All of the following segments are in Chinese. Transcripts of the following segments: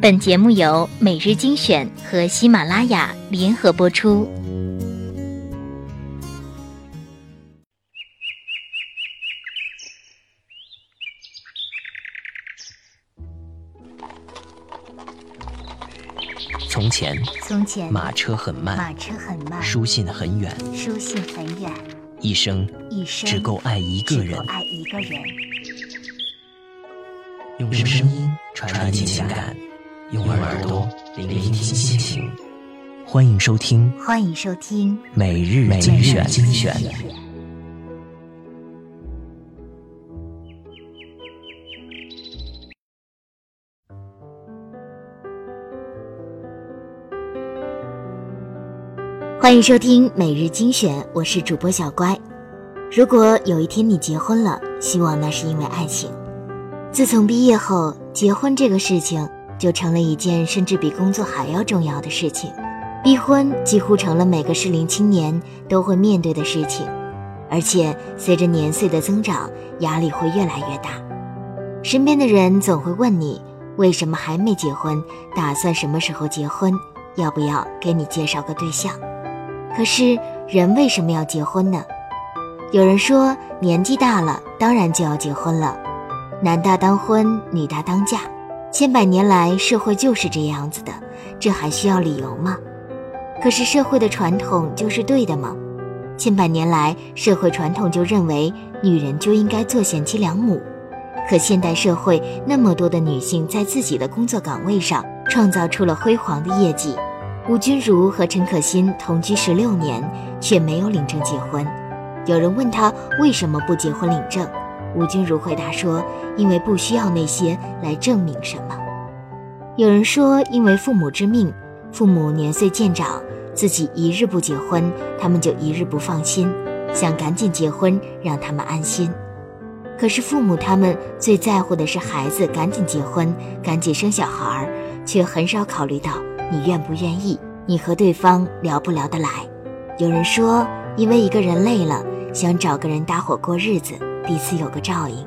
本节目由每日精选和喜马拉雅联合播出。从前，从前马车很慢，马车很慢，书信很远，书信很远，一生一生只够爱一个人。爱一个人。用声音传递情感，用耳朵聆听心情。欢迎收听欢迎收听每日精选精选。欢迎收听每日精选，我是主播小乖。如果有一天你结婚了，希望那是因为爱情。自从毕业后，结婚这个事情就成了一件甚至比工作还要重要的事情。逼婚几乎成了每个适龄青年都会面对的事情，而且随着年岁的增长，压力会越来越大。身边的人总会问你为什么还没结婚，打算什么时候结婚，要不要给你介绍个对象？可是人为什么要结婚呢？有人说年纪大了，当然就要结婚了。男大当婚，女大当嫁，千百年来社会就是这样子的，这还需要理由吗？可是社会的传统就是对的吗？千百年来社会传统就认为女人就应该做贤妻良母，可现代社会那么多的女性在自己的工作岗位上创造出了辉煌的业绩。吴君如和陈可辛同居十六年，却没有领证结婚。有人问她为什么不结婚领证，吴君如回答说：“因为不需要那些来证明什么。”有人说，因为父母之命，父母年岁渐长，自己一日不结婚，他们就一日不放心，想赶紧结婚让他们安心。可是父母他们最在乎的是孩子赶紧结婚，赶紧生小孩，却很少考虑到你愿不愿意，你和对方聊不聊得来。有人说，因为一个人累了，想找个人搭伙过日子，彼此有个照应。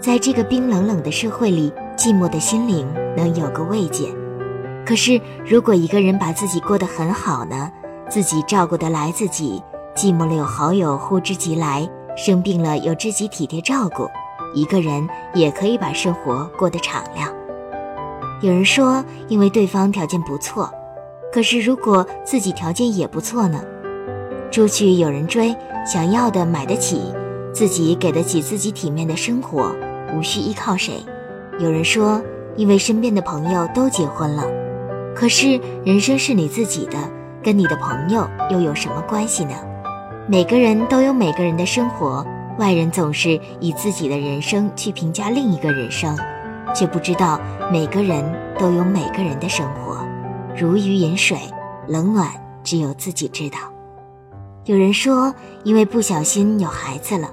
在这个冰冷冷的社会里，寂寞的心灵能有个慰藉。可是，如果一个人把自己过得很好呢？自己照顾得来自己，寂寞了有好友呼之即来，生病了有知己体贴照顾，一个人也可以把生活过得敞亮。有人说，因为对方条件不错，可是如果自己条件也不错呢？出去有人追，想要的买得起，自己给得起自己体面的生活，无需依靠谁。有人说，因为身边的朋友都结婚了，可是人生是你自己的，跟你的朋友又有什么关系呢？每个人都有每个人的生活，外人总是以自己的人生去评价另一个人生，却不知道每个人都有每个人的生活，如鱼饮水，冷暖只有自己知道。有人说，因为不小心有孩子了，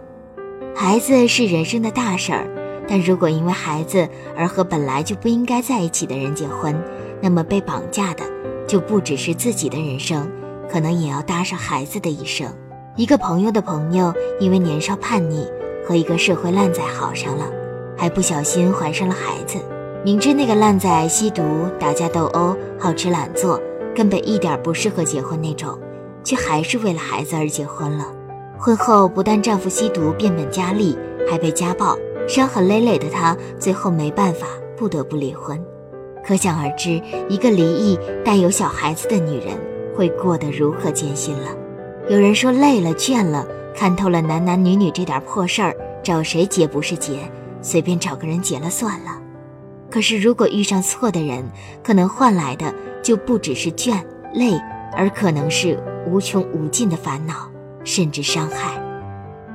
孩子是人生的大事儿。但如果因为孩子而和本来就不应该在一起的人结婚，那么被绑架的就不只是自己的人生，可能也要搭上孩子的一生。一个朋友的朋友因为年少叛逆和一个社会烂仔好上了，还不小心怀上了孩子。明知那个烂仔吸毒、打架斗殴、好吃懒做，根本一点不适合结婚那种，却还是为了孩子而结婚了。婚后不但丈夫吸毒变本加厉，还被家暴。伤痕累累的她，最后没办法，不得不离婚。可想而知，一个离异带有小孩子的女人会过得如何艰辛了。有人说累了、倦了，看透了男男女女这点破事儿，找谁结不是结，随便找个人结了算了。可是如果遇上错的人，可能换来的就不只是倦、累，而可能是无穷无尽的烦恼，甚至伤害。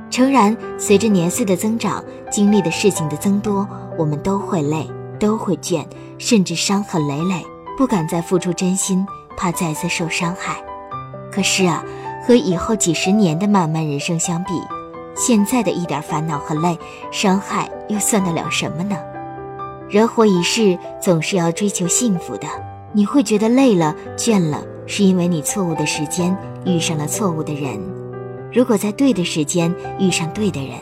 诚然，随着年岁的增长，经历的事情的增多，我们都会累，都会倦，甚至伤痕累累，不敢再付出真心，怕再次受伤害。可是啊，和以后几十年的漫漫人生相比，现在的一点烦恼和累、伤害又算得了什么呢？人活一世，总是要追求幸福的。你会觉得累了、倦了，是因为你错误的时间遇上了错误的人。如果在对的时间遇上对的人，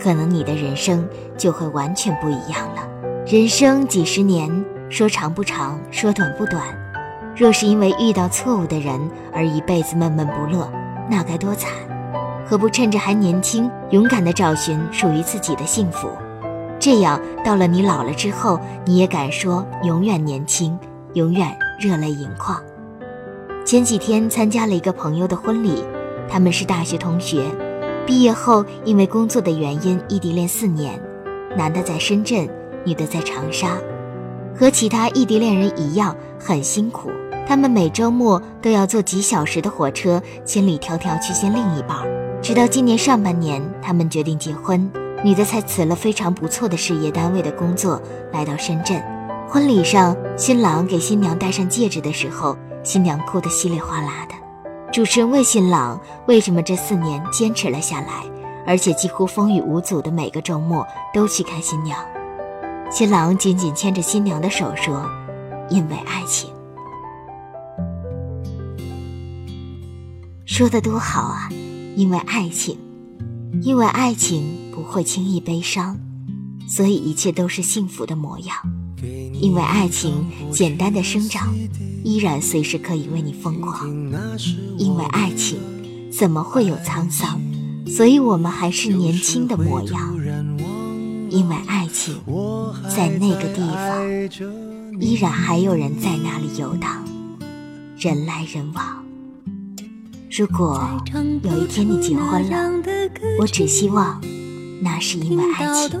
可能你的人生就会完全不一样了。人生几十年，说长不长，说短不短。若是因为遇到错误的人而一辈子闷闷不乐，那该多惨！何不趁着还年轻，勇敢地找寻属于自己的幸福？这样，到了你老了之后，你也敢说永远年轻，永远热泪盈眶。前几天参加了一个朋友的婚礼，他们是大学同学，毕业后因为工作的原因异地恋四年，男的在深圳，女的在长沙，和其他异地恋人一样很辛苦。他们每周末都要坐几小时的火车，千里迢迢去见另一半。直到今年上半年，他们决定结婚，女的才辞了非常不错的事业单位的工作，来到深圳。婚礼上，新郎给新娘戴上戒指的时候。新娘哭得稀里哗啦的，主持人问新郎为什么这四年坚持了下来，而且几乎风雨无阻的每个周末都去看新娘。新郎紧紧牵着新娘的手说：“因为爱情。”说的多好啊！因为爱情，因为爱情不会轻易悲伤，所以一切都是幸福的模样。因为爱情简单的生长，依然随时可以为你疯狂。因为爱情怎么会有沧桑？所以我们还是年轻的模样。因为爱情，在那个地方，依然还有人在那里游荡，人来人往。如果有一天你结婚了，我只希望那是因为爱情。